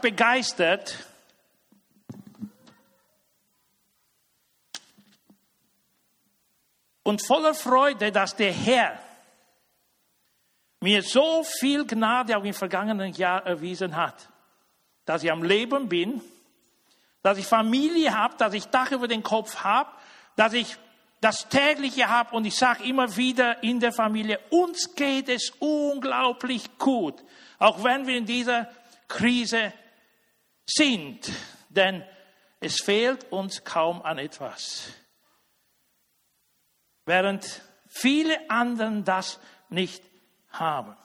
begeistert, und voller Freude, dass der Herr mir so viel Gnade auch im vergangenen Jahr erwiesen hat, dass ich am Leben bin, dass ich Familie habe, dass ich Dach über den Kopf habe, dass ich das tägliche habe und ich sage immer wieder in der Familie, uns geht es unglaublich gut, auch wenn wir in dieser Krise sind, denn es fehlt uns kaum an etwas während viele anderen das nicht haben.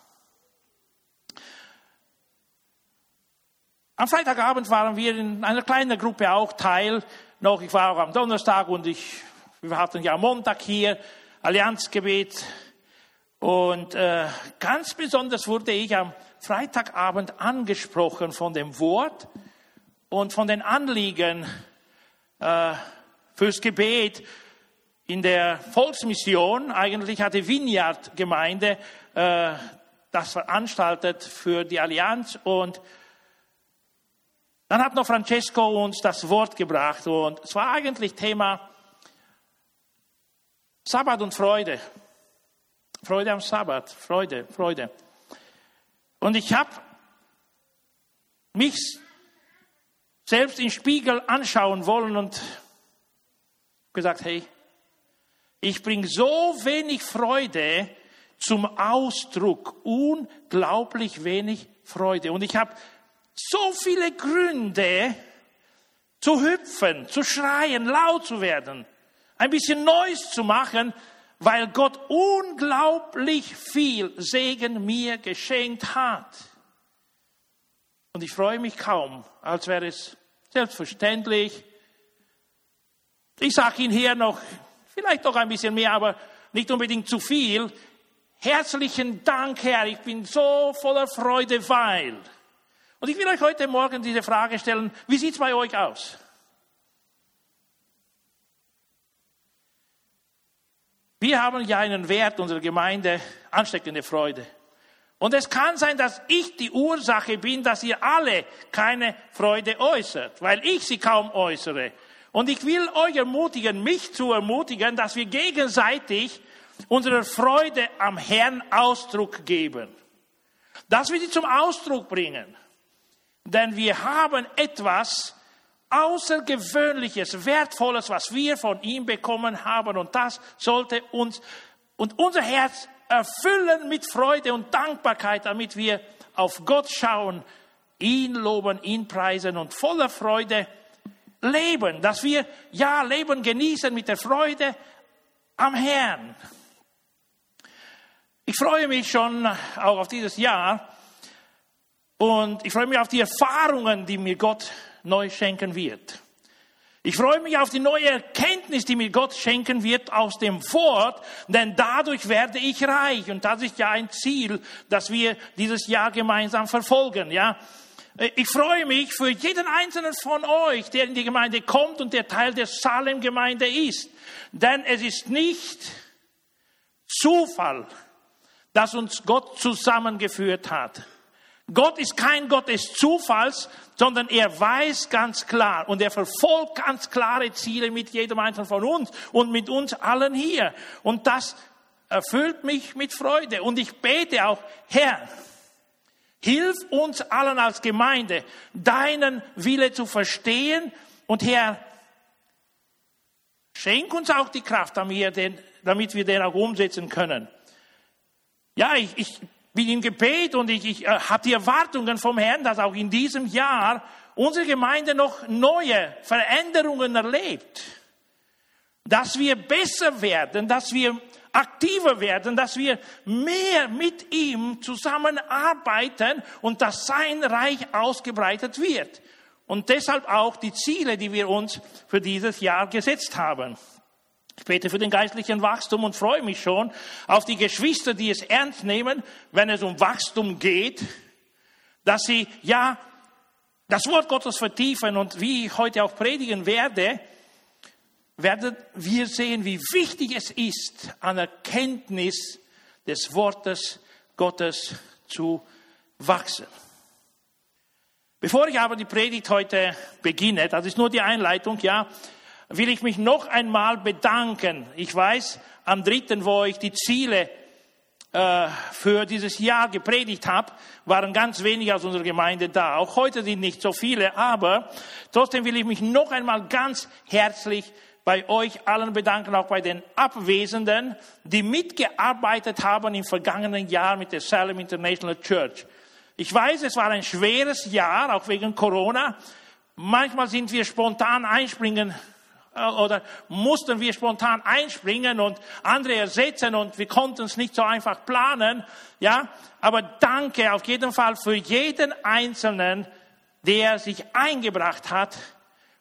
Am Freitagabend waren wir in einer kleinen Gruppe auch Teil. Noch, ich war auch am Donnerstag und ich, wir hatten ja am Montag hier Allianzgebet. Und äh, ganz besonders wurde ich am Freitagabend angesprochen von dem Wort und von den Anliegen äh, fürs Gebet in der Volksmission, eigentlich hatte Vineyard Gemeinde äh, das veranstaltet für die Allianz und dann hat noch Francesco uns das Wort gebracht und es war eigentlich Thema Sabbat und Freude. Freude am Sabbat, Freude, Freude. Und ich habe mich selbst im Spiegel anschauen wollen und gesagt, hey, ich bringe so wenig Freude zum Ausdruck, unglaublich wenig Freude. Und ich habe so viele Gründe zu hüpfen, zu schreien, laut zu werden, ein bisschen Neues zu machen, weil Gott unglaublich viel Segen mir geschenkt hat. Und ich freue mich kaum, als wäre es selbstverständlich. Ich sage Ihnen hier noch Vielleicht doch ein bisschen mehr, aber nicht unbedingt zu viel. Herzlichen Dank, Herr. Ich bin so voller Freude, weil. Und ich will euch heute Morgen diese Frage stellen. Wie sieht es bei euch aus? Wir haben ja einen Wert unserer Gemeinde, ansteckende Freude. Und es kann sein, dass ich die Ursache bin, dass ihr alle keine Freude äußert, weil ich sie kaum äußere. Und ich will euch ermutigen, mich zu ermutigen, dass wir gegenseitig unserer Freude am Herrn Ausdruck geben. Dass wir sie zum Ausdruck bringen. Denn wir haben etwas Außergewöhnliches, Wertvolles, was wir von ihm bekommen haben. Und das sollte uns und unser Herz erfüllen mit Freude und Dankbarkeit, damit wir auf Gott schauen, ihn loben, ihn preisen und voller Freude leben, dass wir ja Leben genießen mit der Freude am Herrn. Ich freue mich schon auch auf dieses Jahr und ich freue mich auf die Erfahrungen, die mir Gott neu schenken wird. Ich freue mich auf die neue Erkenntnis, die mir Gott schenken wird aus dem Wort, denn dadurch werde ich reich und das ist ja ein Ziel, das wir dieses Jahr gemeinsam verfolgen, ja. Ich freue mich für jeden einzelnen von euch, der in die Gemeinde kommt und der Teil der Salem-Gemeinde ist. Denn es ist nicht Zufall, dass uns Gott zusammengeführt hat. Gott ist kein Gott des Zufalls, sondern er weiß ganz klar und er verfolgt ganz klare Ziele mit jedem Einzelnen von uns und mit uns allen hier. Und das erfüllt mich mit Freude. Und ich bete auch, Herr, Hilf uns allen als Gemeinde, deinen Wille zu verstehen. Und Herr, schenk uns auch die Kraft, damit wir den, damit wir den auch umsetzen können. Ja, ich, ich bin im Gebet und ich, ich äh, habe die Erwartungen vom Herrn, dass auch in diesem Jahr unsere Gemeinde noch neue Veränderungen erlebt. Dass wir besser werden, dass wir aktiver werden, dass wir mehr mit ihm zusammenarbeiten und dass sein Reich ausgebreitet wird. Und deshalb auch die Ziele, die wir uns für dieses Jahr gesetzt haben. Ich bete für den geistlichen Wachstum und freue mich schon auf die Geschwister, die es ernst nehmen, wenn es um Wachstum geht, dass sie ja das Wort Gottes vertiefen und wie ich heute auch predigen werde, werden wir sehen, wie wichtig es ist, an Erkenntnis des Wortes Gottes zu wachsen. Bevor ich aber die Predigt heute beginne, das ist nur die Einleitung, ja, will ich mich noch einmal bedanken. Ich weiß, am dritten, wo ich die Ziele äh, für dieses Jahr gepredigt habe, waren ganz wenige aus unserer Gemeinde da. Auch heute sind nicht so viele, aber trotzdem will ich mich noch einmal ganz herzlich bei euch allen bedanken, auch bei den Abwesenden, die mitgearbeitet haben im vergangenen Jahr mit der Salem International Church. Ich weiß, es war ein schweres Jahr, auch wegen Corona. Manchmal sind wir spontan einspringen oder mussten wir spontan einspringen und andere ersetzen und wir konnten es nicht so einfach planen. Ja, aber danke auf jeden Fall für jeden Einzelnen, der sich eingebracht hat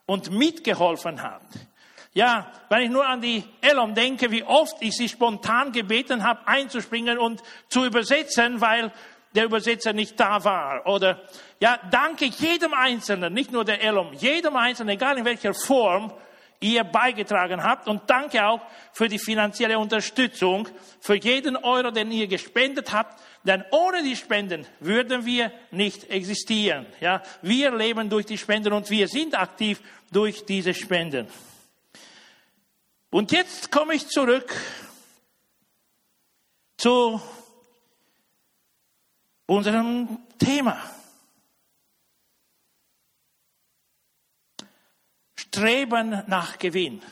und mitgeholfen hat. Ja, wenn ich nur an die Elom denke, wie oft ich sie spontan gebeten habe, einzuspringen und zu übersetzen, weil der Übersetzer nicht da war. Oder ja, danke jedem Einzelnen, nicht nur der Elom, jedem Einzelnen, egal in welcher Form ihr beigetragen habt. Und danke auch für die finanzielle Unterstützung, für jeden Euro, den ihr gespendet habt. Denn ohne die Spenden würden wir nicht existieren. Ja, wir leben durch die Spenden und wir sind aktiv durch diese Spenden. Und jetzt komme ich zurück zu unserem Thema. Streben nach Gewinn.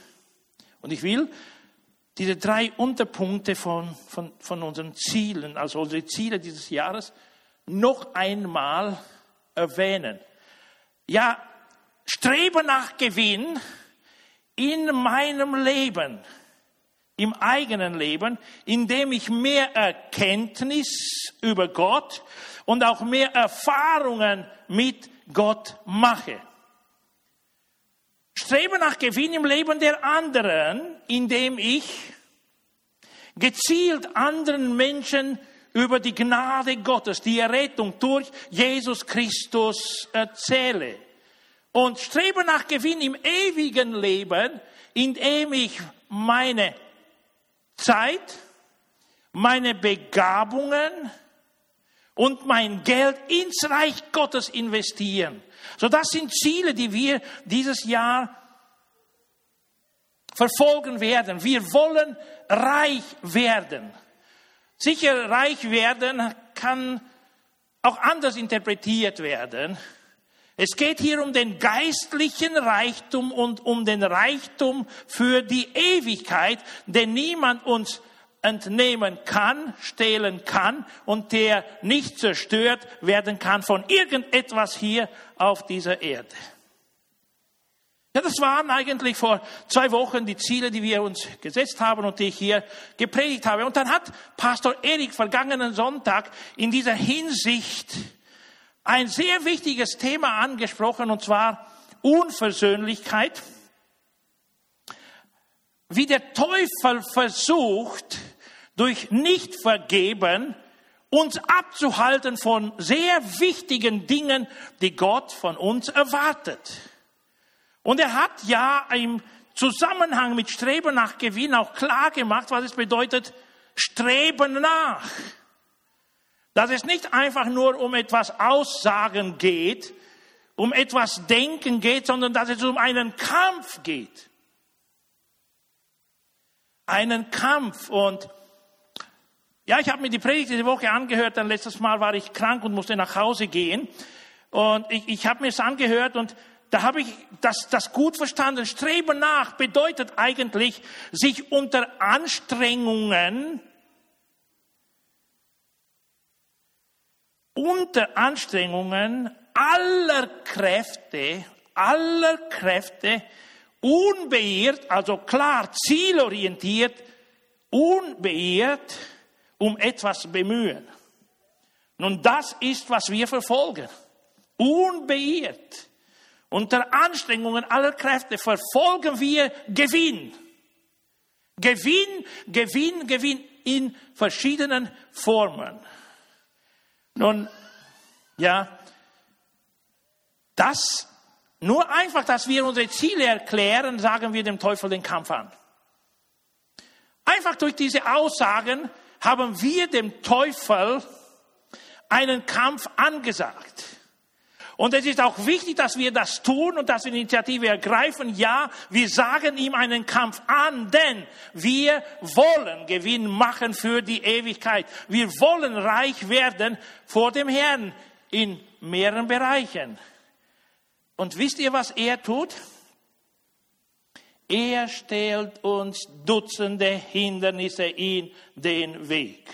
Und ich will diese drei Unterpunkte von, von, von unseren Zielen, also unsere Ziele dieses Jahres, noch einmal erwähnen. Ja, Streben nach Gewinn in meinem Leben, im eigenen Leben, indem ich mehr Erkenntnis über Gott und auch mehr Erfahrungen mit Gott mache. Strebe nach Gewinn im Leben der anderen, indem ich gezielt anderen Menschen über die Gnade Gottes, die Errettung durch Jesus Christus erzähle und strebe nach Gewinn im ewigen Leben, indem ich meine Zeit, meine Begabungen und mein Geld ins Reich Gottes investieren. So, das sind Ziele, die wir dieses Jahr verfolgen werden. Wir wollen reich werden. Sicher, reich werden kann auch anders interpretiert werden. Es geht hier um den geistlichen Reichtum und um den Reichtum für die Ewigkeit, den niemand uns entnehmen kann, stehlen kann und der nicht zerstört werden kann von irgendetwas hier auf dieser Erde. Ja, das waren eigentlich vor zwei Wochen die Ziele, die wir uns gesetzt haben und die ich hier gepredigt habe. Und dann hat Pastor Erik vergangenen Sonntag in dieser Hinsicht ein sehr wichtiges Thema angesprochen, und zwar Unversöhnlichkeit. Wie der Teufel versucht, durch Nichtvergeben uns abzuhalten von sehr wichtigen Dingen, die Gott von uns erwartet. Und er hat ja im Zusammenhang mit Streben nach Gewinn auch klar gemacht, was es bedeutet, Streben nach dass es nicht einfach nur um etwas Aussagen geht, um etwas Denken geht, sondern dass es um einen Kampf geht. Einen Kampf. Und ja, ich habe mir die Predigt diese Woche angehört, denn letztes Mal war ich krank und musste nach Hause gehen. Und ich, ich habe mir es angehört und da habe ich das, das gut verstanden. Streben nach bedeutet eigentlich, sich unter Anstrengungen unter Anstrengungen aller Kräfte, aller Kräfte, unbeirrt, also klar zielorientiert, unbeirrt um etwas bemühen. Nun, das ist, was wir verfolgen. Unbeirrt. Unter Anstrengungen aller Kräfte verfolgen wir Gewinn. Gewinn, Gewinn, Gewinn in verschiedenen Formen. Nun, ja, das, nur einfach, dass wir unsere Ziele erklären, sagen wir dem Teufel den Kampf an. Einfach durch diese Aussagen haben wir dem Teufel einen Kampf angesagt. Und es ist auch wichtig, dass wir das tun und dass wir die Initiative ergreifen. Ja, wir sagen ihm einen Kampf an, denn wir wollen Gewinn machen für die Ewigkeit. Wir wollen reich werden vor dem Herrn in mehreren Bereichen. Und wisst ihr, was er tut? Er stellt uns Dutzende Hindernisse in den Weg.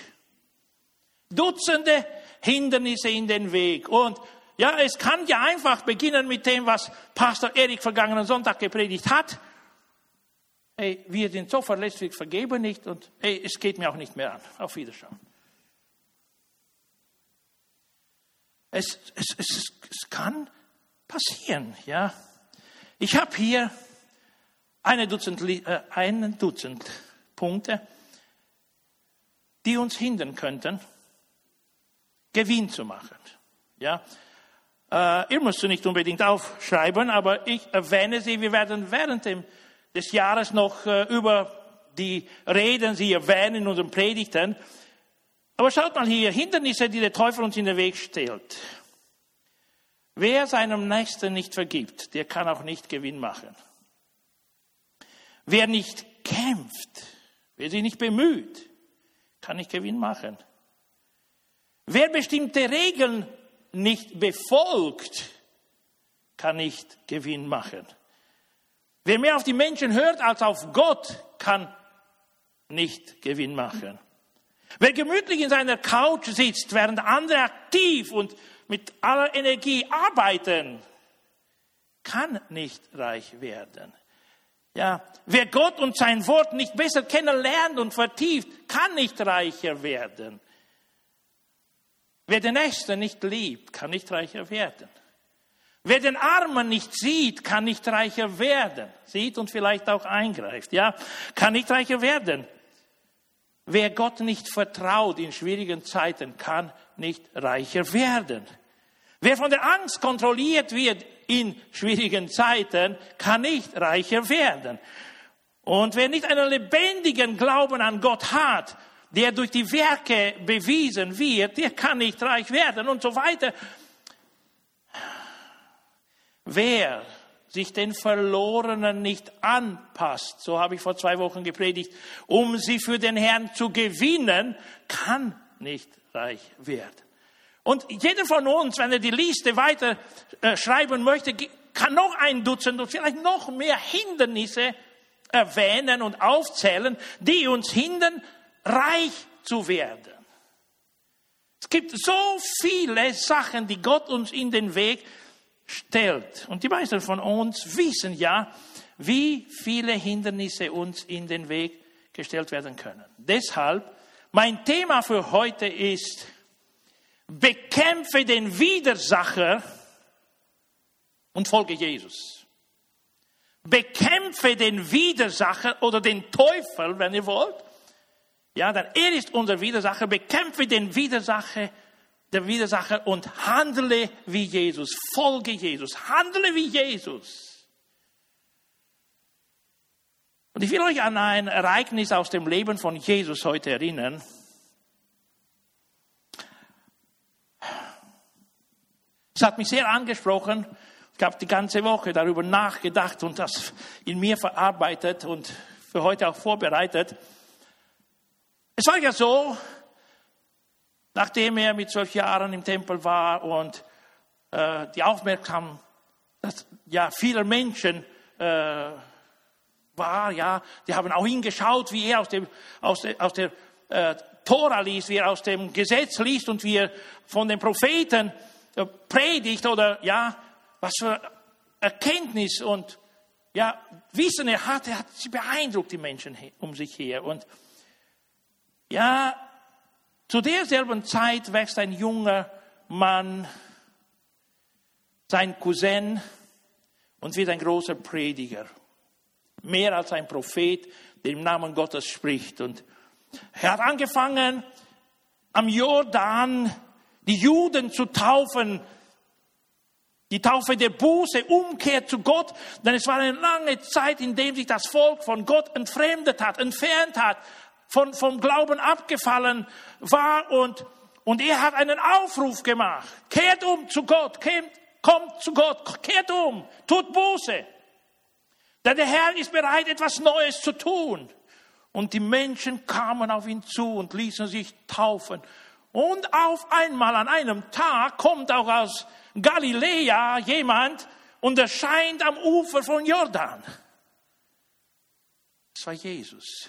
Dutzende Hindernisse in den Weg. Und ja, es kann ja einfach beginnen mit dem, was Pastor Erik vergangenen Sonntag gepredigt hat. Hey, wir sind so verletzlich, vergeben nicht und hey, es geht mir auch nicht mehr an. Auf Wiedersehen. Es, es, es, es kann passieren, ja. Ich habe hier eine Dutzend, äh, einen Dutzend Punkte, die uns hindern könnten, Gewinn zu machen. Ja, äh, ihr müsst sie nicht unbedingt aufschreiben, aber ich erwähne sie. Wir werden während dem, des Jahres noch äh, über die Reden sie erwähnen in unseren Predigten. Aber schaut mal hier, Hindernisse, die der Teufel uns in den Weg stellt. Wer seinem Nächsten nicht vergibt, der kann auch nicht Gewinn machen. Wer nicht kämpft, wer sich nicht bemüht, kann nicht Gewinn machen. Wer bestimmte Regeln nicht befolgt, kann nicht Gewinn machen. Wer mehr auf die Menschen hört als auf Gott, kann nicht Gewinn machen. Wer gemütlich in seiner Couch sitzt, während andere aktiv und mit aller Energie arbeiten, kann nicht reich werden. Ja, wer Gott und sein Wort nicht besser kennenlernt und vertieft, kann nicht reicher werden. Wer den Nächsten nicht liebt, kann nicht reicher werden. Wer den Armen nicht sieht, kann nicht reicher werden. Sieht und vielleicht auch eingreift, ja, kann nicht reicher werden. Wer Gott nicht vertraut in schwierigen Zeiten, kann nicht reicher werden. Wer von der Angst kontrolliert wird in schwierigen Zeiten, kann nicht reicher werden. Und wer nicht einen lebendigen Glauben an Gott hat, der durch die Werke bewiesen wird, der kann nicht reich werden und so weiter. Wer sich den Verlorenen nicht anpasst, so habe ich vor zwei Wochen gepredigt, um sie für den Herrn zu gewinnen, kann nicht reich werden. Und jeder von uns, wenn er die Liste weiter äh, schreiben möchte, kann noch ein Dutzend und vielleicht noch mehr Hindernisse erwähnen und aufzählen, die uns hindern, reich zu werden. Es gibt so viele Sachen, die Gott uns in den Weg stellt. Und die meisten von uns wissen ja, wie viele Hindernisse uns in den Weg gestellt werden können. Deshalb, mein Thema für heute ist, bekämpfe den Widersacher und folge Jesus. Bekämpfe den Widersacher oder den Teufel, wenn ihr wollt. Ja, denn er ist unser Widersacher. Bekämpfe den Widersacher, der Widersacher und handle wie Jesus. Folge Jesus. Handle wie Jesus. Und ich will euch an ein Ereignis aus dem Leben von Jesus heute erinnern. Es hat mich sehr angesprochen. Ich habe die ganze Woche darüber nachgedacht und das in mir verarbeitet und für heute auch vorbereitet. Es war ja so, nachdem er mit zwölf Jahren im Tempel war und äh, die Aufmerksamkeit ja, vieler Menschen äh, war, ja, die haben auch hingeschaut, wie er aus, dem, aus der, aus der äh, Tora liest, wie er aus dem Gesetz liest und wie er von den Propheten predigt oder ja, was für Erkenntnis und ja, Wissen er hatte, hat sie beeindruckt, die Menschen um sich her. Und ja, zu derselben Zeit wächst ein junger Mann, sein Cousin, und wird ein großer Prediger. Mehr als ein Prophet, der im Namen Gottes spricht. Und er hat angefangen, am Jordan die Juden zu taufen, die Taufe der Buße, Umkehr zu Gott, denn es war eine lange Zeit, in der sich das Volk von Gott entfremdet hat, entfernt hat, von, vom Glauben abgefallen war und, und er hat einen Aufruf gemacht. Kehrt um zu Gott, kehrt, kommt zu Gott, kehrt um, tut Buße. Denn der Herr ist bereit, etwas Neues zu tun. Und die Menschen kamen auf ihn zu und ließen sich taufen. Und auf einmal an einem Tag kommt auch aus Galiläa jemand und erscheint am Ufer von Jordan. Das war Jesus.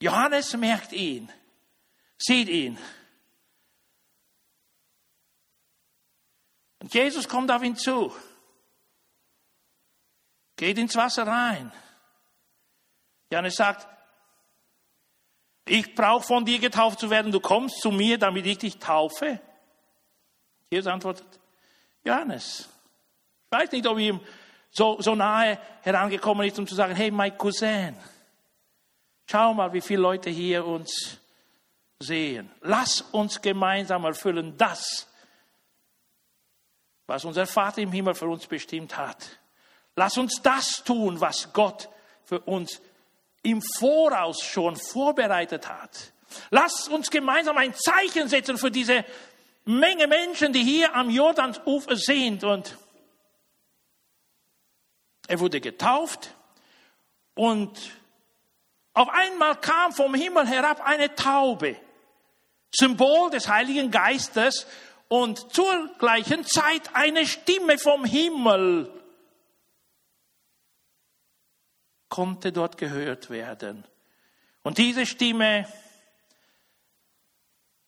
Johannes merkt ihn, sieht ihn. Und Jesus kommt auf ihn zu, geht ins Wasser rein. Johannes sagt, ich brauche von dir getauft zu werden, du kommst zu mir, damit ich dich taufe. Jesus antwortet, Johannes, ich weiß nicht, ob ihm so, so nahe herangekommen ist, um zu sagen, hey, mein Cousin, schau mal, wie viele Leute hier uns sehen. Lass uns gemeinsam erfüllen das, was unser Vater im Himmel für uns bestimmt hat. Lass uns das tun, was Gott für uns im Voraus schon vorbereitet hat. Lass uns gemeinsam ein Zeichen setzen für diese Menge Menschen, die hier am Jordansufer sind. Und er wurde getauft und auf einmal kam vom Himmel herab eine Taube, Symbol des Heiligen Geistes und zur gleichen Zeit eine Stimme vom Himmel konnte dort gehört werden. Und diese Stimme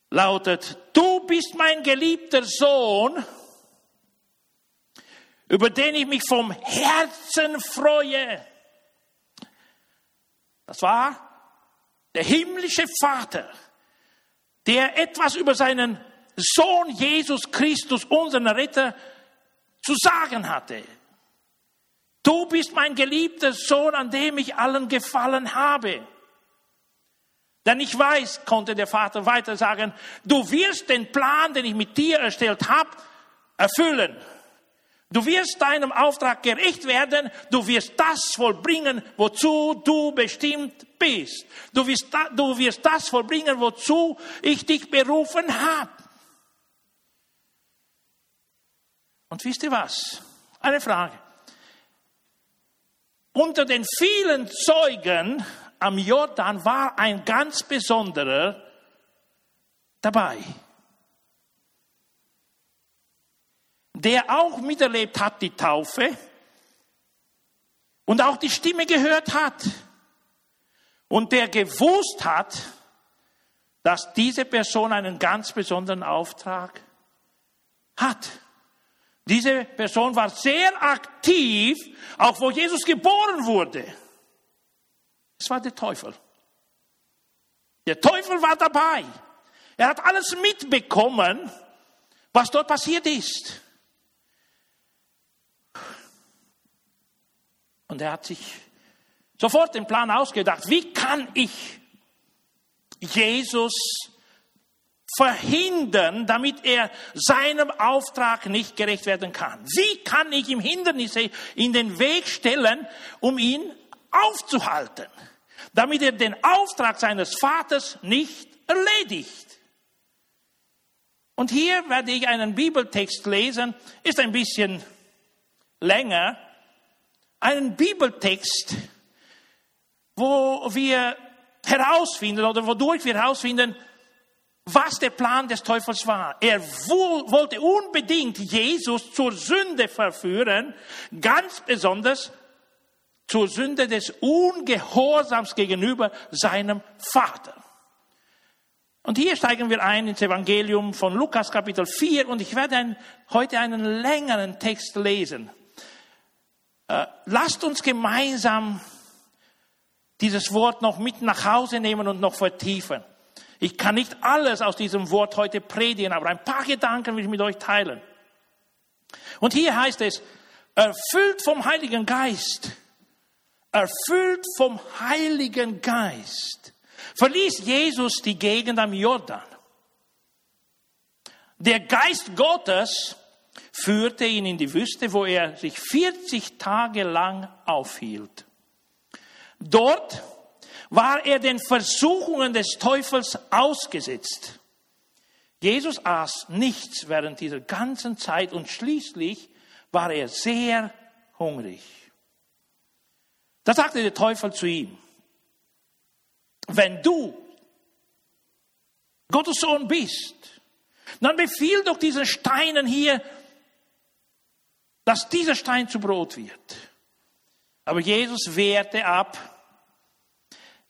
lautet, du bist mein geliebter Sohn, über den ich mich vom Herzen freue. Das war der himmlische Vater, der etwas über seinen Sohn Jesus Christus, unseren Retter, zu sagen hatte. Du bist mein geliebter Sohn, an dem ich allen gefallen habe. Denn ich weiß, konnte der Vater weiter sagen, du wirst den Plan, den ich mit dir erstellt habe, erfüllen. Du wirst deinem Auftrag gerecht werden, du wirst das vollbringen, wozu du bestimmt bist. Du wirst, du wirst das vollbringen, wozu ich dich berufen habe. Und wisst ihr was? Eine Frage. Unter den vielen Zeugen am Jordan war ein ganz besonderer dabei, der auch miterlebt hat die Taufe und auch die Stimme gehört hat und der gewusst hat, dass diese Person einen ganz besonderen Auftrag hat. Diese Person war sehr aktiv, auch wo Jesus geboren wurde. Es war der Teufel. Der Teufel war dabei. Er hat alles mitbekommen, was dort passiert ist. Und er hat sich sofort den Plan ausgedacht, wie kann ich Jesus verhindern, damit er seinem Auftrag nicht gerecht werden kann? Wie kann ich ihm Hindernisse in den Weg stellen, um ihn aufzuhalten, damit er den Auftrag seines Vaters nicht erledigt? Und hier werde ich einen Bibeltext lesen, ist ein bisschen länger, einen Bibeltext, wo wir herausfinden oder wodurch wir herausfinden, was der Plan des Teufels war. Er wollte unbedingt Jesus zur Sünde verführen, ganz besonders zur Sünde des Ungehorsams gegenüber seinem Vater. Und hier steigen wir ein ins Evangelium von Lukas Kapitel 4 und ich werde heute einen längeren Text lesen. Äh, lasst uns gemeinsam dieses Wort noch mit nach Hause nehmen und noch vertiefen. Ich kann nicht alles aus diesem Wort heute predigen, aber ein paar Gedanken will ich mit euch teilen. Und hier heißt es, erfüllt vom Heiligen Geist, erfüllt vom Heiligen Geist, verließ Jesus die Gegend am Jordan. Der Geist Gottes führte ihn in die Wüste, wo er sich 40 Tage lang aufhielt. Dort war er den Versuchungen des Teufels ausgesetzt. Jesus aß nichts während dieser ganzen Zeit und schließlich war er sehr hungrig. Da sagte der Teufel zu ihm, wenn du Gottes Sohn bist, dann befiehl doch diesen Steinen hier, dass dieser Stein zu Brot wird. Aber Jesus wehrte ab.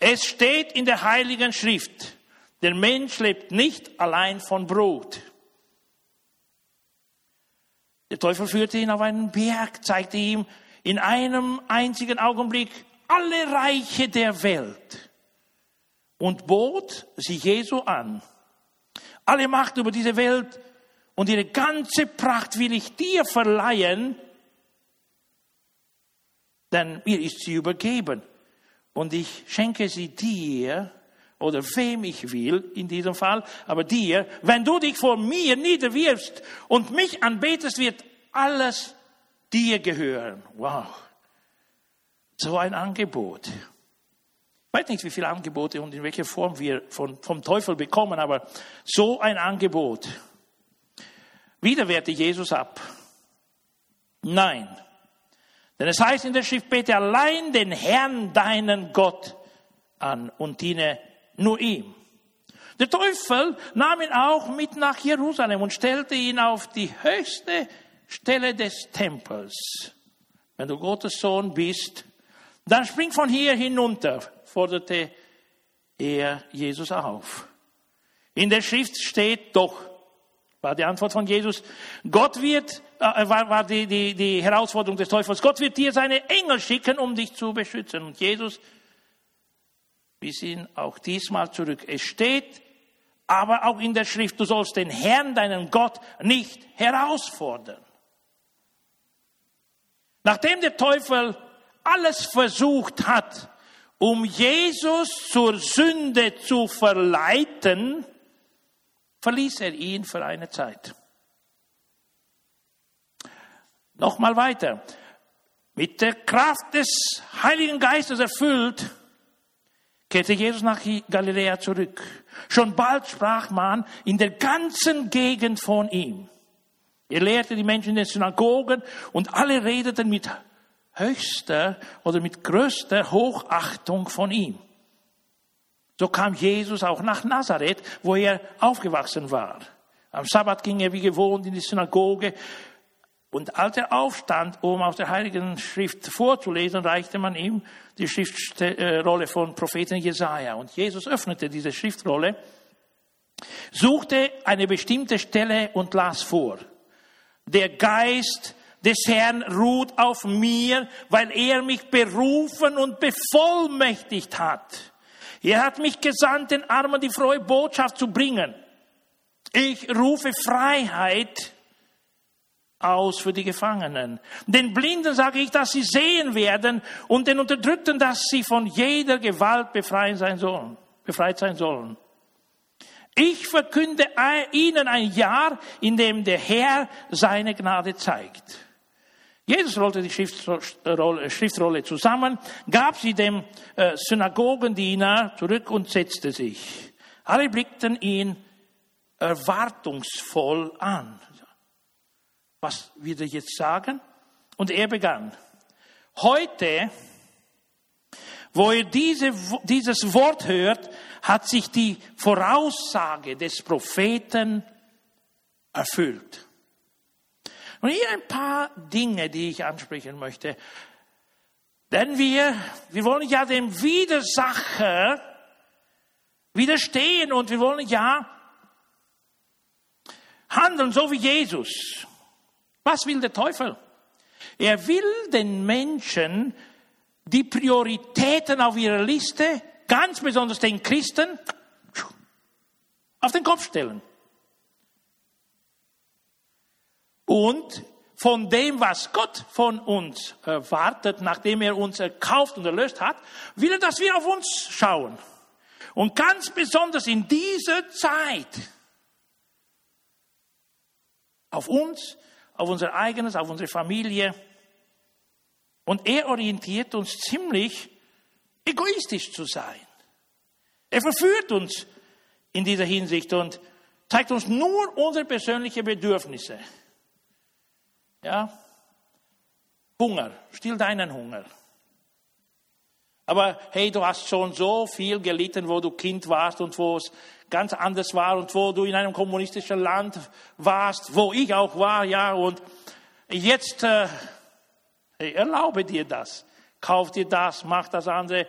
Es steht in der Heiligen Schrift, der Mensch lebt nicht allein von Brot. Der Teufel führte ihn auf einen Berg, zeigte ihm in einem einzigen Augenblick alle Reiche der Welt und bot sie Jesu an. Alle Macht über diese Welt und ihre ganze Pracht will ich dir verleihen, denn mir ist sie übergeben und ich schenke sie dir oder wem ich will in diesem Fall, aber dir, wenn du dich vor mir niederwirfst und mich anbetest, wird alles dir gehören. Wow. So ein Angebot. Ich weiß nicht, wie viele Angebote und in welcher Form wir von, vom Teufel bekommen, aber so ein Angebot. Wieder wehrte Jesus ab. Nein. Denn es heißt in der Schrift, bete allein den Herrn, deinen Gott an und diene nur ihm. Der Teufel nahm ihn auch mit nach Jerusalem und stellte ihn auf die höchste Stelle des Tempels. Wenn du Gottes Sohn bist, dann spring von hier hinunter, forderte er Jesus auf. In der Schrift steht doch, war die Antwort von Jesus, Gott wird, war, war die, die, die Herausforderung des Teufels, Gott wird dir seine Engel schicken, um dich zu beschützen. Und Jesus wies ihn auch diesmal zurück. Es steht aber auch in der Schrift, du sollst den Herrn, deinen Gott, nicht herausfordern. Nachdem der Teufel alles versucht hat, um Jesus zur Sünde zu verleiten, verließ er ihn für eine Zeit. Nochmal weiter. Mit der Kraft des Heiligen Geistes erfüllt, kehrte Jesus nach Galiläa zurück. Schon bald sprach man in der ganzen Gegend von ihm. Er lehrte die Menschen in den Synagogen und alle redeten mit höchster oder mit größter Hochachtung von ihm. So kam Jesus auch nach Nazareth, wo er aufgewachsen war. Am Sabbat ging er wie gewohnt in die Synagoge und als er aufstand, um aus der Heiligen Schrift vorzulesen, reichte man ihm die Schriftrolle von Propheten Jesaja. Und Jesus öffnete diese Schriftrolle, suchte eine bestimmte Stelle und las vor. Der Geist des Herrn ruht auf mir, weil er mich berufen und bevollmächtigt hat. Er hat mich gesandt, den Armen die frohe Botschaft zu bringen. Ich rufe Freiheit aus für die Gefangenen. Den Blinden sage ich, dass sie sehen werden und den Unterdrückten, dass sie von jeder Gewalt befreit sein sollen. Befreit sein sollen. Ich verkünde ihnen ein Jahr, in dem der Herr seine Gnade zeigt. Jesus rollte die Schriftrolle, Schriftrolle zusammen, gab sie dem äh, Synagogendiener zurück und setzte sich. Alle blickten ihn erwartungsvoll an. Was wird er jetzt sagen? Und er begann. Heute, wo ihr diese, dieses Wort hört, hat sich die Voraussage des Propheten erfüllt. Und hier ein paar Dinge, die ich ansprechen möchte. Denn wir, wir wollen ja dem Widersacher widerstehen und wir wollen ja handeln, so wie Jesus. Was will der Teufel? Er will den Menschen die Prioritäten auf ihrer Liste ganz besonders den Christen, auf den Kopf stellen. Und von dem, was Gott von uns erwartet, nachdem er uns erkauft und erlöst hat, will er, dass wir auf uns schauen. Und ganz besonders in dieser Zeit auf uns, auf unser eigenes, auf unsere Familie. Und er orientiert uns ziemlich egoistisch zu sein. Er verführt uns in dieser Hinsicht und zeigt uns nur unsere persönlichen Bedürfnisse. Ja? Hunger, still deinen Hunger. Aber hey, du hast schon so viel gelitten, wo du Kind warst und wo es ganz anders war und wo du in einem kommunistischen Land warst, wo ich auch war, ja. Und jetzt äh, erlaube dir das, kauf dir das, mach das andere.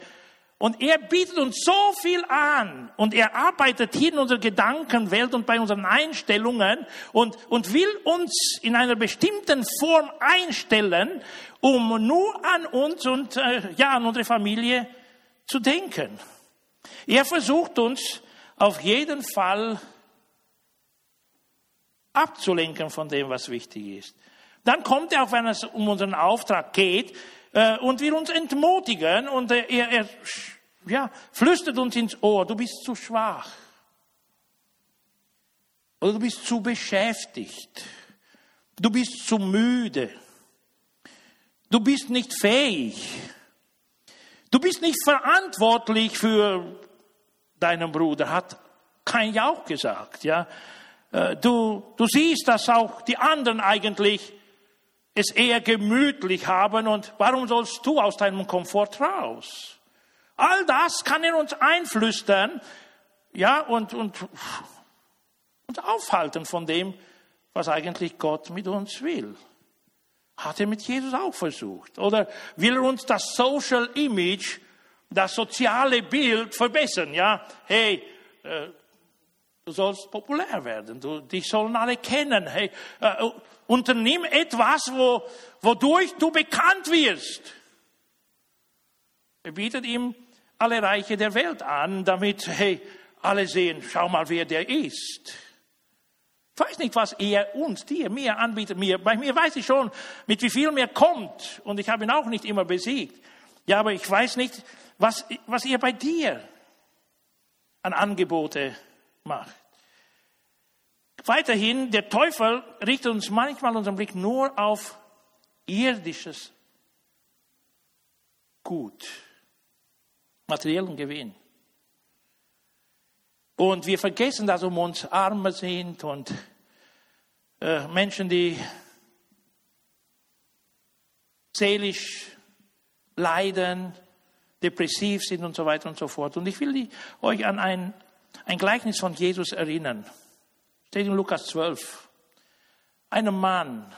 Und er bietet uns so viel an und er arbeitet hier in unserer Gedankenwelt und bei unseren Einstellungen und, und will uns in einer bestimmten Form einstellen, um nur an uns und äh, ja, an unsere Familie zu denken. Er versucht uns auf jeden Fall abzulenken von dem, was wichtig ist. Dann kommt er auch, wenn es um unseren Auftrag geht, und will uns entmutigen und er, er ja, flüstert uns ins Ohr, du bist zu schwach. Oder du bist zu beschäftigt. Du bist zu müde. Du bist nicht fähig. Du bist nicht verantwortlich für deinen Bruder, hat kein Jauch gesagt, ja. Äh, du, du siehst, dass auch die anderen eigentlich es eher gemütlich haben und warum sollst du aus deinem Komfort raus? All das kann er uns einflüstern, ja, und, und, und aufhalten von dem, was eigentlich Gott mit uns will. Hat er mit Jesus auch versucht? Oder will er uns das Social Image, das soziale Bild verbessern? Ja, hey, äh, du sollst populär werden, du, dich sollen alle kennen. Hey, äh, unternimm etwas, wo, wodurch du bekannt wirst. Er bietet ihm alle Reiche der Welt an, damit, hey, alle sehen, schau mal, wer der ist. Ich weiß nicht, was er uns, dir, mir anbietet. Mir, bei mir weiß ich schon, mit wie viel mir kommt. Und ich habe ihn auch nicht immer besiegt. Ja, aber ich weiß nicht, was, was er bei dir an Angebote macht. Weiterhin, der Teufel richtet uns manchmal unseren Blick nur auf irdisches Gut, materiellen Gewinn. Und wir vergessen, dass um uns Arme sind und äh, Menschen, die seelisch leiden, depressiv sind und so weiter und so fort. Und ich will die, euch an ein, ein Gleichnis von Jesus erinnern. Steht in Lukas 12. Ein Mann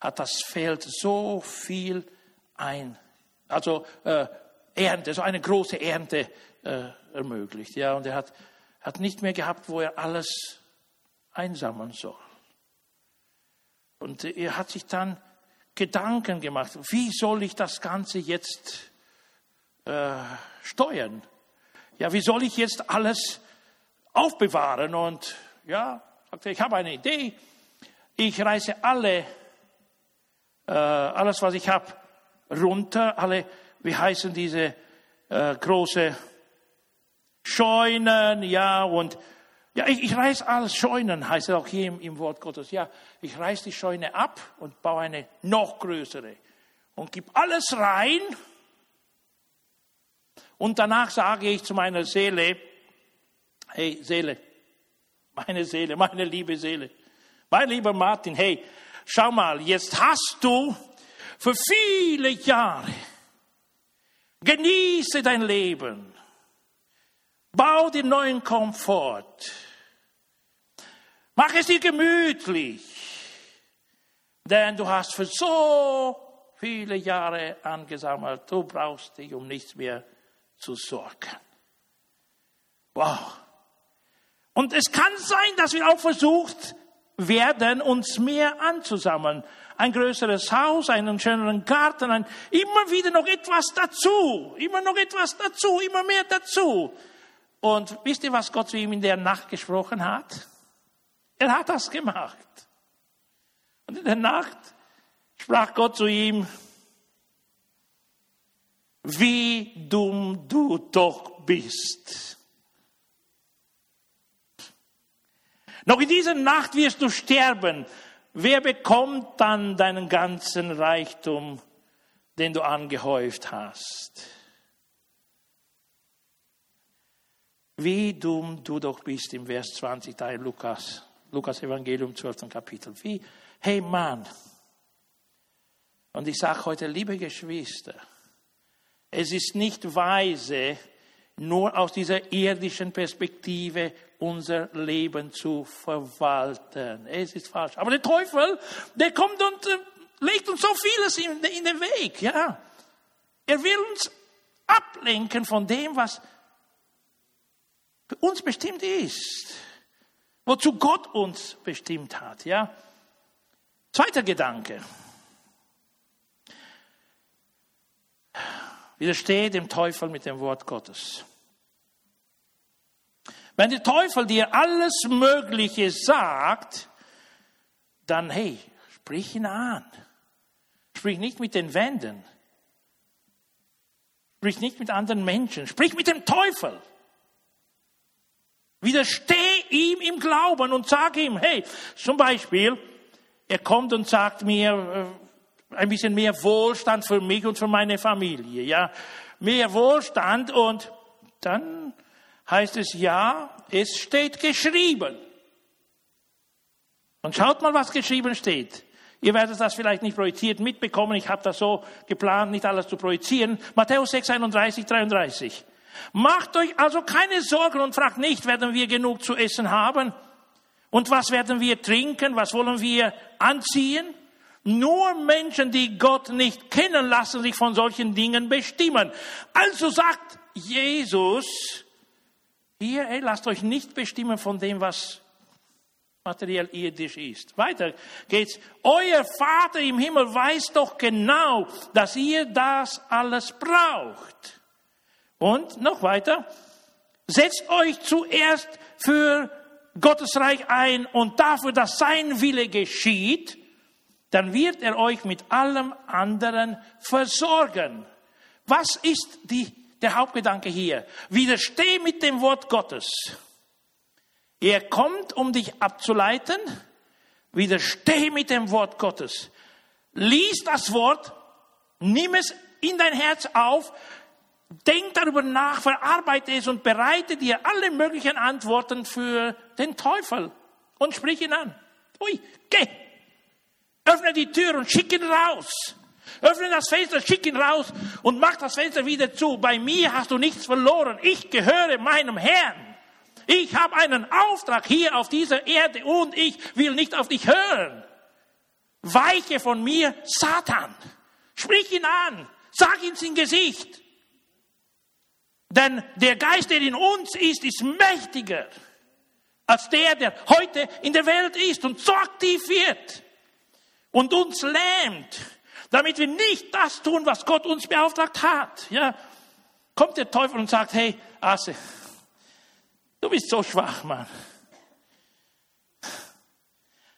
hat das Feld so viel ein, also äh, Ernte, so eine große Ernte äh, ermöglicht. Ja, und er hat hat nicht mehr gehabt, wo er alles einsammeln soll. Und er hat sich dann Gedanken gemacht, wie soll ich das Ganze jetzt äh, steuern? Ja, wie soll ich jetzt alles aufbewahren? Und ja, sagte, ich habe eine Idee. Ich reiße alle, äh, alles, was ich habe, runter. Alle, wie heißen diese äh, große Scheunen, ja, und ja, ich, ich reiß alles Scheunen, heißt es auch hier im, im Wort Gottes. Ja, ich reiß die Scheune ab und baue eine noch größere und gib alles rein. Und danach sage ich zu meiner Seele, hey Seele, meine Seele, meine liebe Seele, mein lieber Martin, hey, schau mal, jetzt hast du für viele Jahre, genieße dein Leben, Bau dir neuen Komfort. Mach es dir gemütlich. Denn du hast für so viele Jahre angesammelt. Du brauchst dich um nichts mehr zu sorgen. Wow. Und es kann sein, dass wir auch versucht werden, uns mehr anzusammeln. Ein größeres Haus, einen schöneren Garten, ein, immer wieder noch etwas dazu, immer noch etwas dazu, immer mehr dazu. Und wisst ihr, was Gott zu ihm in der Nacht gesprochen hat? Er hat das gemacht. Und in der Nacht sprach Gott zu ihm, wie dumm du doch bist. Noch in dieser Nacht wirst du sterben. Wer bekommt dann deinen ganzen Reichtum, den du angehäuft hast? wie dumm du doch bist im Vers 20 da in Lukas, Lukas Evangelium 12. Kapitel. Wie, hey Mann. Und ich sage heute, liebe Geschwister, es ist nicht weise, nur aus dieser irdischen Perspektive unser Leben zu verwalten. Es ist falsch. Aber der Teufel, der kommt und äh, legt uns so vieles in, den Weg, ja. Er will uns ablenken von dem, was für uns bestimmt ist. Wozu Gott uns bestimmt hat, ja. Zweiter Gedanke. Widerstehe dem Teufel mit dem Wort Gottes. Wenn der Teufel dir alles Mögliche sagt, dann hey, sprich ihn an. Sprich nicht mit den Wänden. Sprich nicht mit anderen Menschen. Sprich mit dem Teufel. Widersteh ihm im Glauben und sag ihm, hey, zum Beispiel, er kommt und sagt mir äh, ein bisschen mehr Wohlstand für mich und für meine Familie, ja, mehr Wohlstand und dann heißt es ja, es steht geschrieben. Und schaut mal, was geschrieben steht. Ihr werdet das vielleicht nicht projiziert mitbekommen. Ich habe das so geplant, nicht alles zu projizieren. Matthäus 6, 31, 33. Macht euch also keine Sorgen und fragt nicht, werden wir genug zu essen haben? Und was werden wir trinken? Was wollen wir anziehen? Nur Menschen, die Gott nicht kennen, lassen sich von solchen Dingen bestimmen. Also sagt Jesus, hier, ey, lasst euch nicht bestimmen von dem, was materiell irdisch ist. Weiter geht's. Euer Vater im Himmel weiß doch genau, dass ihr das alles braucht. Und noch weiter. Setzt euch zuerst für Gottes Reich ein und dafür, dass sein Wille geschieht, dann wird er euch mit allem anderen versorgen. Was ist die, der Hauptgedanke hier? Widersteh mit dem Wort Gottes. Er kommt, um dich abzuleiten. Widersteh mit dem Wort Gottes. Lies das Wort, nimm es in dein Herz auf, denk darüber nach, verarbeite es und bereite dir alle möglichen Antworten für den Teufel und sprich ihn an. Ui, geh! Öffne die Tür und schick ihn raus. Öffne das Fenster, schick ihn raus und mach das Fenster wieder zu. Bei mir hast du nichts verloren. Ich gehöre meinem Herrn. Ich habe einen Auftrag hier auf dieser Erde und ich will nicht auf dich hören. Weiche von mir, Satan. Sprich ihn an. Sag ihm ins Gesicht. Denn der Geist, der in uns ist, ist mächtiger als der, der heute in der Welt ist und so aktiv wird und uns lähmt, damit wir nicht das tun, was Gott uns beauftragt hat. Ja, kommt der Teufel und sagt, hey, Asse, Du bist so schwach, Mann.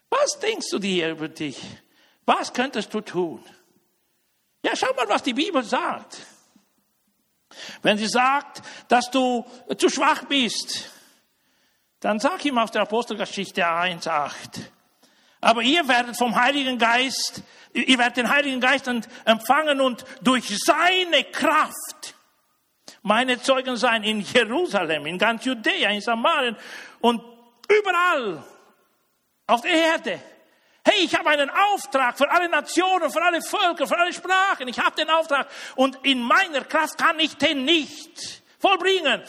Was denkst du dir über dich? Was könntest du tun? Ja, schau mal, was die Bibel sagt. Wenn sie sagt, dass du zu schwach bist, dann sag ihm aus der Apostelgeschichte 1,8. Aber ihr werdet vom Heiligen Geist, ihr werdet den Heiligen Geist empfangen und durch seine Kraft meine Zeugen sein in Jerusalem, in ganz Judäa, in Samarien und überall auf der Erde. Hey, ich habe einen Auftrag für alle Nationen, für alle Völker, für alle Sprachen. Ich habe den Auftrag und in meiner Kraft kann ich den nicht vollbringen.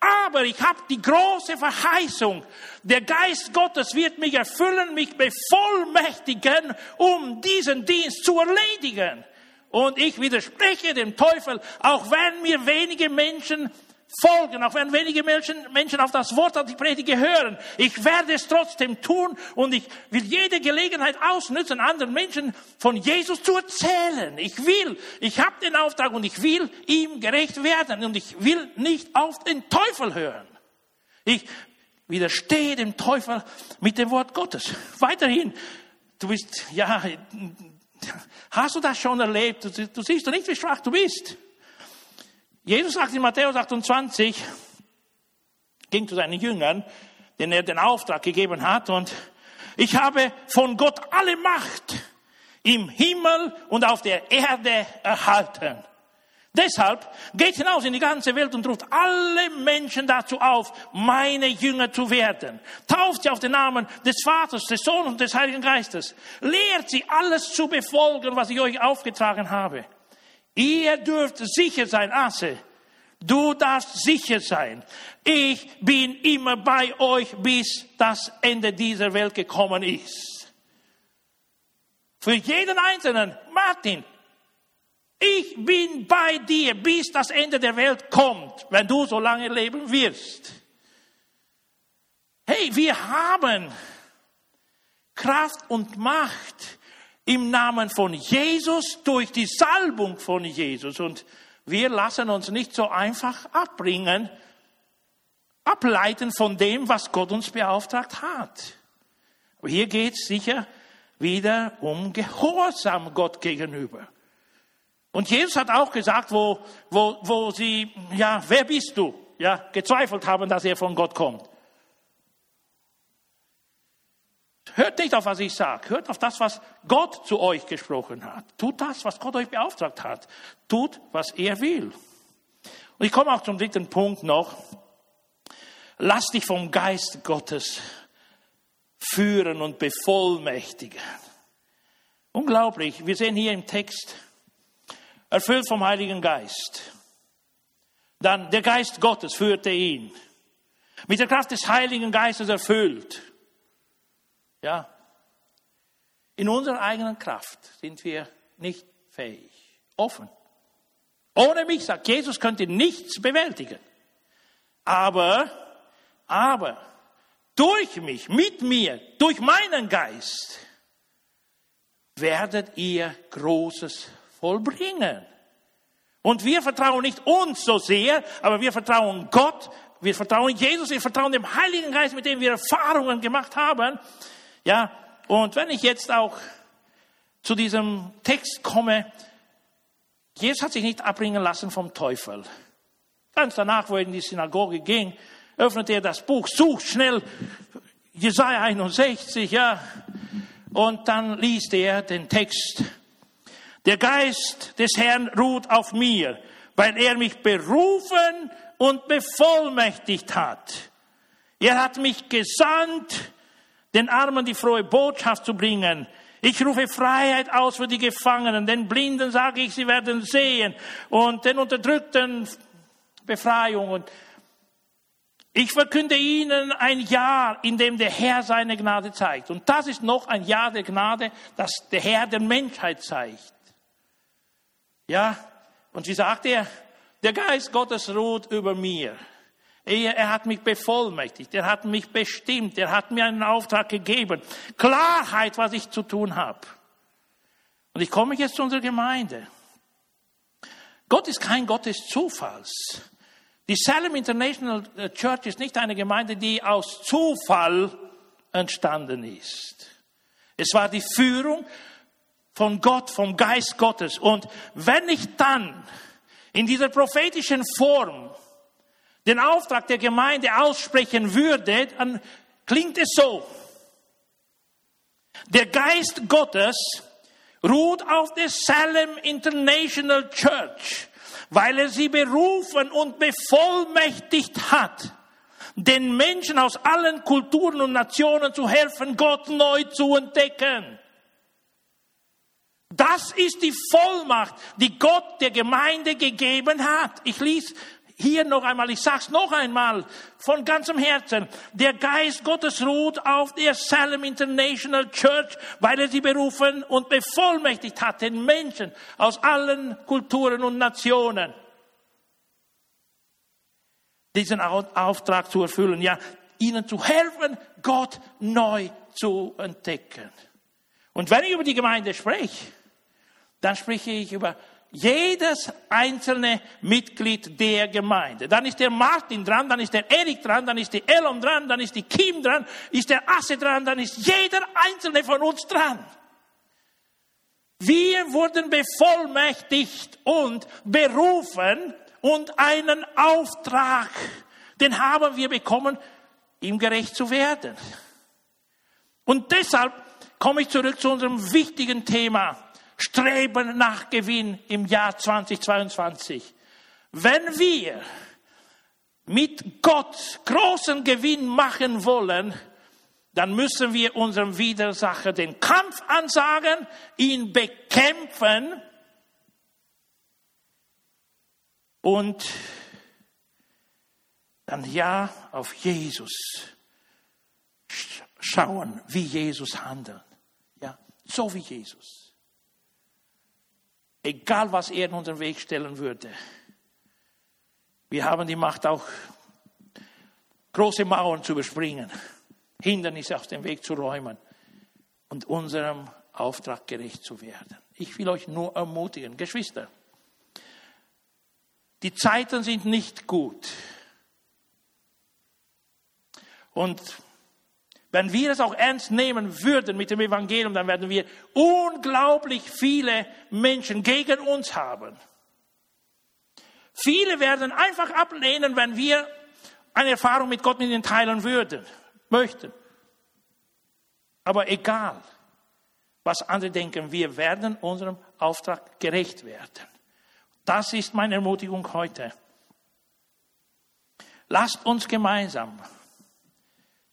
Aber ich habe die große Verheißung, der Geist Gottes wird mich erfüllen, mich bevollmächtigen, um diesen Dienst zu erledigen. Und ich widerspreche dem Teufel, auch wenn mir wenige Menschen folgen, auch wenn wenige Menschen, Menschen auf das Wort, das ich predige, hören. Ich werde es trotzdem tun und ich will jede Gelegenheit ausnutzen, anderen Menschen von Jesus zu erzählen. Ich will, ich habe den Auftrag und ich will ihm gerecht werden und ich will nicht auf den Teufel hören. Ich widerstehe dem Teufel mit dem Wort Gottes. Weiterhin, du bist, ja, Hast du das schon erlebt? Du, du siehst doch nicht, wie schwach du bist. Jesus sagt in Matthäus 28, ging zu seinen Jüngern, denen er den Auftrag gegeben hat, und ich habe von Gott alle Macht im Himmel und auf der Erde erhalten. Deshalb geht hinaus in die ganze Welt und ruft alle Menschen dazu auf, meine Jünger zu werden. Tauft sie auf den Namen des Vaters, des Sohnes und des Heiligen Geistes. Lehrt sie alles zu befolgen, was ich euch aufgetragen habe. Ihr dürft sicher sein, Asse. Du darfst sicher sein. Ich bin immer bei euch, bis das Ende dieser Welt gekommen ist. Für jeden Einzelnen, Martin, ich bin bei dir, bis das Ende der Welt kommt, wenn du so lange leben wirst. Hey, wir haben Kraft und Macht im Namen von Jesus durch die Salbung von Jesus. Und wir lassen uns nicht so einfach abbringen, ableiten von dem, was Gott uns beauftragt hat. Aber hier geht es sicher wieder um Gehorsam Gott gegenüber. Und Jesus hat auch gesagt, wo, wo, wo sie, ja, wer bist du? Ja, gezweifelt haben, dass er von Gott kommt. Hört nicht auf, was ich sage. Hört auf das, was Gott zu euch gesprochen hat. Tut das, was Gott euch beauftragt hat. Tut, was er will. Und ich komme auch zum dritten Punkt noch. Lass dich vom Geist Gottes führen und bevollmächtigen. Unglaublich. Wir sehen hier im Text, erfüllt vom Heiligen Geist. Dann der Geist Gottes führte ihn. Mit der Kraft des Heiligen Geistes erfüllt. Ja. In unserer eigenen Kraft sind wir nicht fähig. Offen. Ohne mich, sagt Jesus, könnt ihr nichts bewältigen. Aber, aber, durch mich, mit mir, durch meinen Geist, werdet ihr Großes vollbringen. Und wir vertrauen nicht uns so sehr, aber wir vertrauen Gott, wir vertrauen Jesus, wir vertrauen dem Heiligen Geist, mit dem wir Erfahrungen gemacht haben. Ja, und wenn ich jetzt auch zu diesem Text komme, Jesus hat sich nicht abbringen lassen vom Teufel. Ganz danach, wo er in die Synagoge ging, öffnete er das Buch, sucht schnell Jesaja 61, ja, und dann liest er den Text der Geist des Herrn ruht auf mir, weil er mich berufen und bevollmächtigt hat. Er hat mich gesandt, den Armen die frohe Botschaft zu bringen. Ich rufe Freiheit aus für die Gefangenen, den Blinden sage ich, sie werden sehen und den Unterdrückten Befreiung. Und ich verkünde ihnen ein Jahr, in dem der Herr seine Gnade zeigt. Und das ist noch ein Jahr der Gnade, das der Herr der Menschheit zeigt. Ja, und wie sagt er? Der Geist Gottes ruht über mir. Er, er hat mich bevollmächtigt, er hat mich bestimmt, er hat mir einen Auftrag gegeben. Klarheit, was ich zu tun habe. Und ich komme jetzt zu unserer Gemeinde. Gott ist kein Gott des Zufalls. Die Salem International Church ist nicht eine Gemeinde, die aus Zufall entstanden ist. Es war die Führung von Gott, vom Geist Gottes. Und wenn ich dann in dieser prophetischen Form den Auftrag der Gemeinde aussprechen würde, dann klingt es so. Der Geist Gottes ruht auf der Salem International Church, weil er sie berufen und bevollmächtigt hat, den Menschen aus allen Kulturen und Nationen zu helfen, Gott neu zu entdecken. Das ist die Vollmacht, die Gott der Gemeinde gegeben hat. Ich ließ hier noch einmal, ich sag's noch einmal von ganzem Herzen. Der Geist Gottes ruht auf der Salem International Church, weil er sie berufen und bevollmächtigt hat, den Menschen aus allen Kulturen und Nationen diesen Auftrag zu erfüllen, ja, ihnen zu helfen, Gott neu zu entdecken. Und wenn ich über die Gemeinde spreche, dann spreche ich über jedes einzelne Mitglied der Gemeinde. Dann ist der Martin dran, dann ist der Erik dran, dann ist die Elom dran, dann ist die Kim dran, ist der Asse dran, dann ist jeder einzelne von uns dran. Wir wurden bevollmächtigt und berufen und einen Auftrag, den haben wir bekommen, ihm gerecht zu werden. Und deshalb komme ich zurück zu unserem wichtigen Thema streben nach Gewinn im Jahr 2022. Wenn wir mit Gott großen Gewinn machen wollen, dann müssen wir unserem Widersacher den Kampf ansagen, ihn bekämpfen und dann ja auf Jesus schauen, wie Jesus handelt. Ja, so wie Jesus. Egal, was er in unseren Weg stellen würde. Wir haben die Macht auch, große Mauern zu überspringen, Hindernisse aus dem Weg zu räumen und unserem Auftrag gerecht zu werden. Ich will euch nur ermutigen, Geschwister, die Zeiten sind nicht gut. Und wenn wir es auch ernst nehmen würden mit dem Evangelium, dann werden wir unglaublich viele Menschen gegen uns haben. Viele werden einfach ablehnen, wenn wir eine Erfahrung mit Gott mit ihnen teilen würden, möchten. Aber egal, was andere denken, wir werden unserem Auftrag gerecht werden. Das ist meine Ermutigung heute. Lasst uns gemeinsam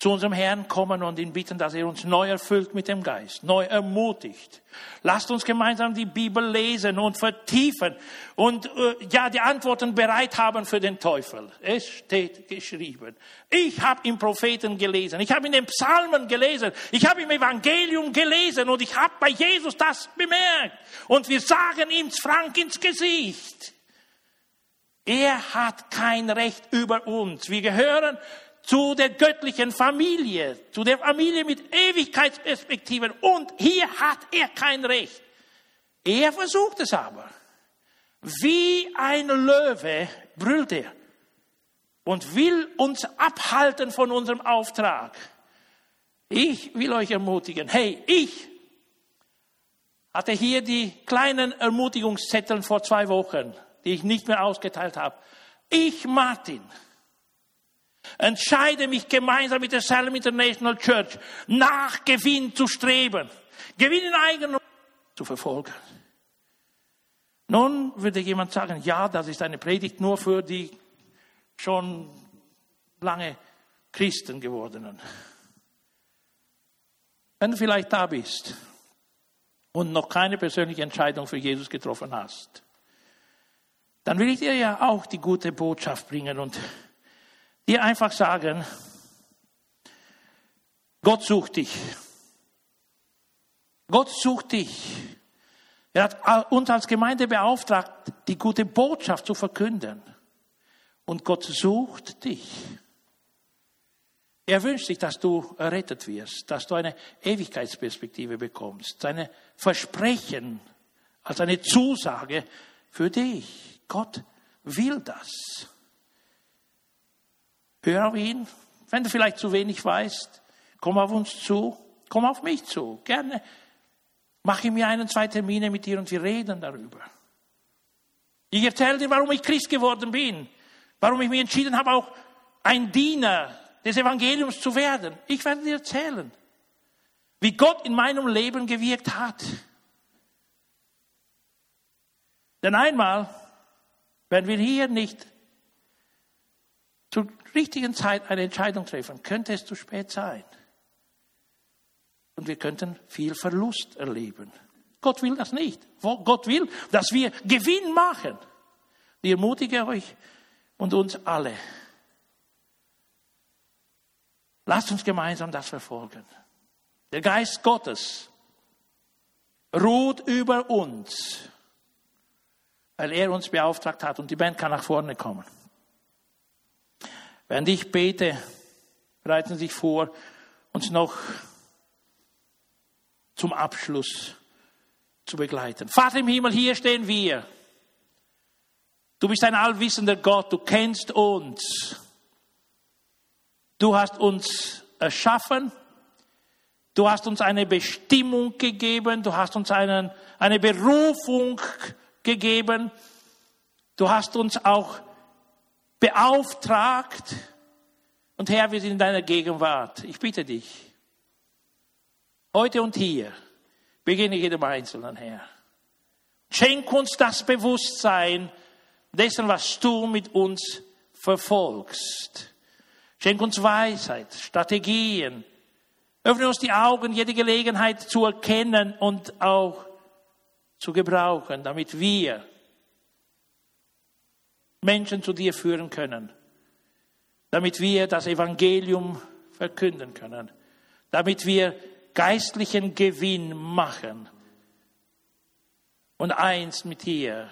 zu unserem Herrn kommen und ihn bitten, dass er uns neu erfüllt mit dem Geist, neu ermutigt. Lasst uns gemeinsam die Bibel lesen und vertiefen und äh, ja die Antworten bereit haben für den Teufel. Es steht geschrieben. Ich habe im Propheten gelesen, ich habe in den Psalmen gelesen, ich habe im Evangelium gelesen und ich habe bei Jesus das bemerkt. Und wir sagen ihm frank ins Gesicht. Er hat kein Recht über uns. Wir gehören zu der göttlichen Familie, zu der Familie mit Ewigkeitsperspektiven. Und hier hat er kein Recht. Er versucht es aber. Wie ein Löwe brüllt er und will uns abhalten von unserem Auftrag. Ich will euch ermutigen. Hey, ich hatte hier die kleinen Ermutigungszettel vor zwei Wochen, die ich nicht mehr ausgeteilt habe. Ich, Martin, entscheide mich gemeinsam mit der Salem International Church nach Gewinn zu streben, Gewinn in eigener zu verfolgen. Nun würde jemand sagen, ja, das ist eine Predigt nur für die schon lange Christen gewordenen. Wenn du vielleicht da bist und noch keine persönliche Entscheidung für Jesus getroffen hast, dann will ich dir ja auch die gute Botschaft bringen und dir einfach sagen, Gott sucht dich. Gott sucht dich. Er hat uns als Gemeinde beauftragt, die gute Botschaft zu verkünden. Und Gott sucht dich. Er wünscht sich, dass du errettet wirst, dass du eine Ewigkeitsperspektive bekommst, seine Versprechen als eine Zusage für dich. Gott will das. Hör auf ihn. Wenn du vielleicht zu wenig weißt, komm auf uns zu, komm auf mich zu. Gerne mache mir einen, zwei Termine mit dir und wir reden darüber. Ich erzähle dir, warum ich Christ geworden bin, warum ich mich entschieden habe, auch ein Diener des Evangeliums zu werden. Ich werde dir erzählen, wie Gott in meinem Leben gewirkt hat. Denn einmal, wenn wir hier nicht zur richtigen Zeit eine Entscheidung treffen, könnte es zu spät sein. Und wir könnten viel Verlust erleben. Gott will das nicht. Gott will, dass wir Gewinn machen. Ich ermutige euch und uns alle. Lasst uns gemeinsam das verfolgen. Der Geist Gottes ruht über uns, weil er uns beauftragt hat. Und die Band kann nach vorne kommen. Während ich bete, bereiten Sie sich vor, uns noch zum Abschluss zu begleiten. Vater im Himmel, hier stehen wir. Du bist ein allwissender Gott, du kennst uns. Du hast uns erschaffen, du hast uns eine Bestimmung gegeben, du hast uns einen, eine Berufung gegeben, du hast uns auch beauftragt. Und Herr, wir sind in deiner Gegenwart. Ich bitte dich, heute und hier, beginne jedem Einzelnen, Herr. Schenk uns das Bewusstsein dessen, was du mit uns verfolgst. Schenk uns Weisheit, Strategien. Öffne uns die Augen, jede Gelegenheit zu erkennen und auch zu gebrauchen, damit wir Menschen zu dir führen können, damit wir das Evangelium verkünden können, damit wir geistlichen Gewinn machen und eins mit dir,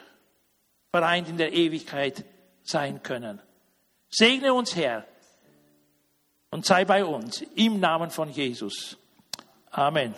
vereint in der Ewigkeit sein können. Segne uns, Herr, und sei bei uns im Namen von Jesus. Amen.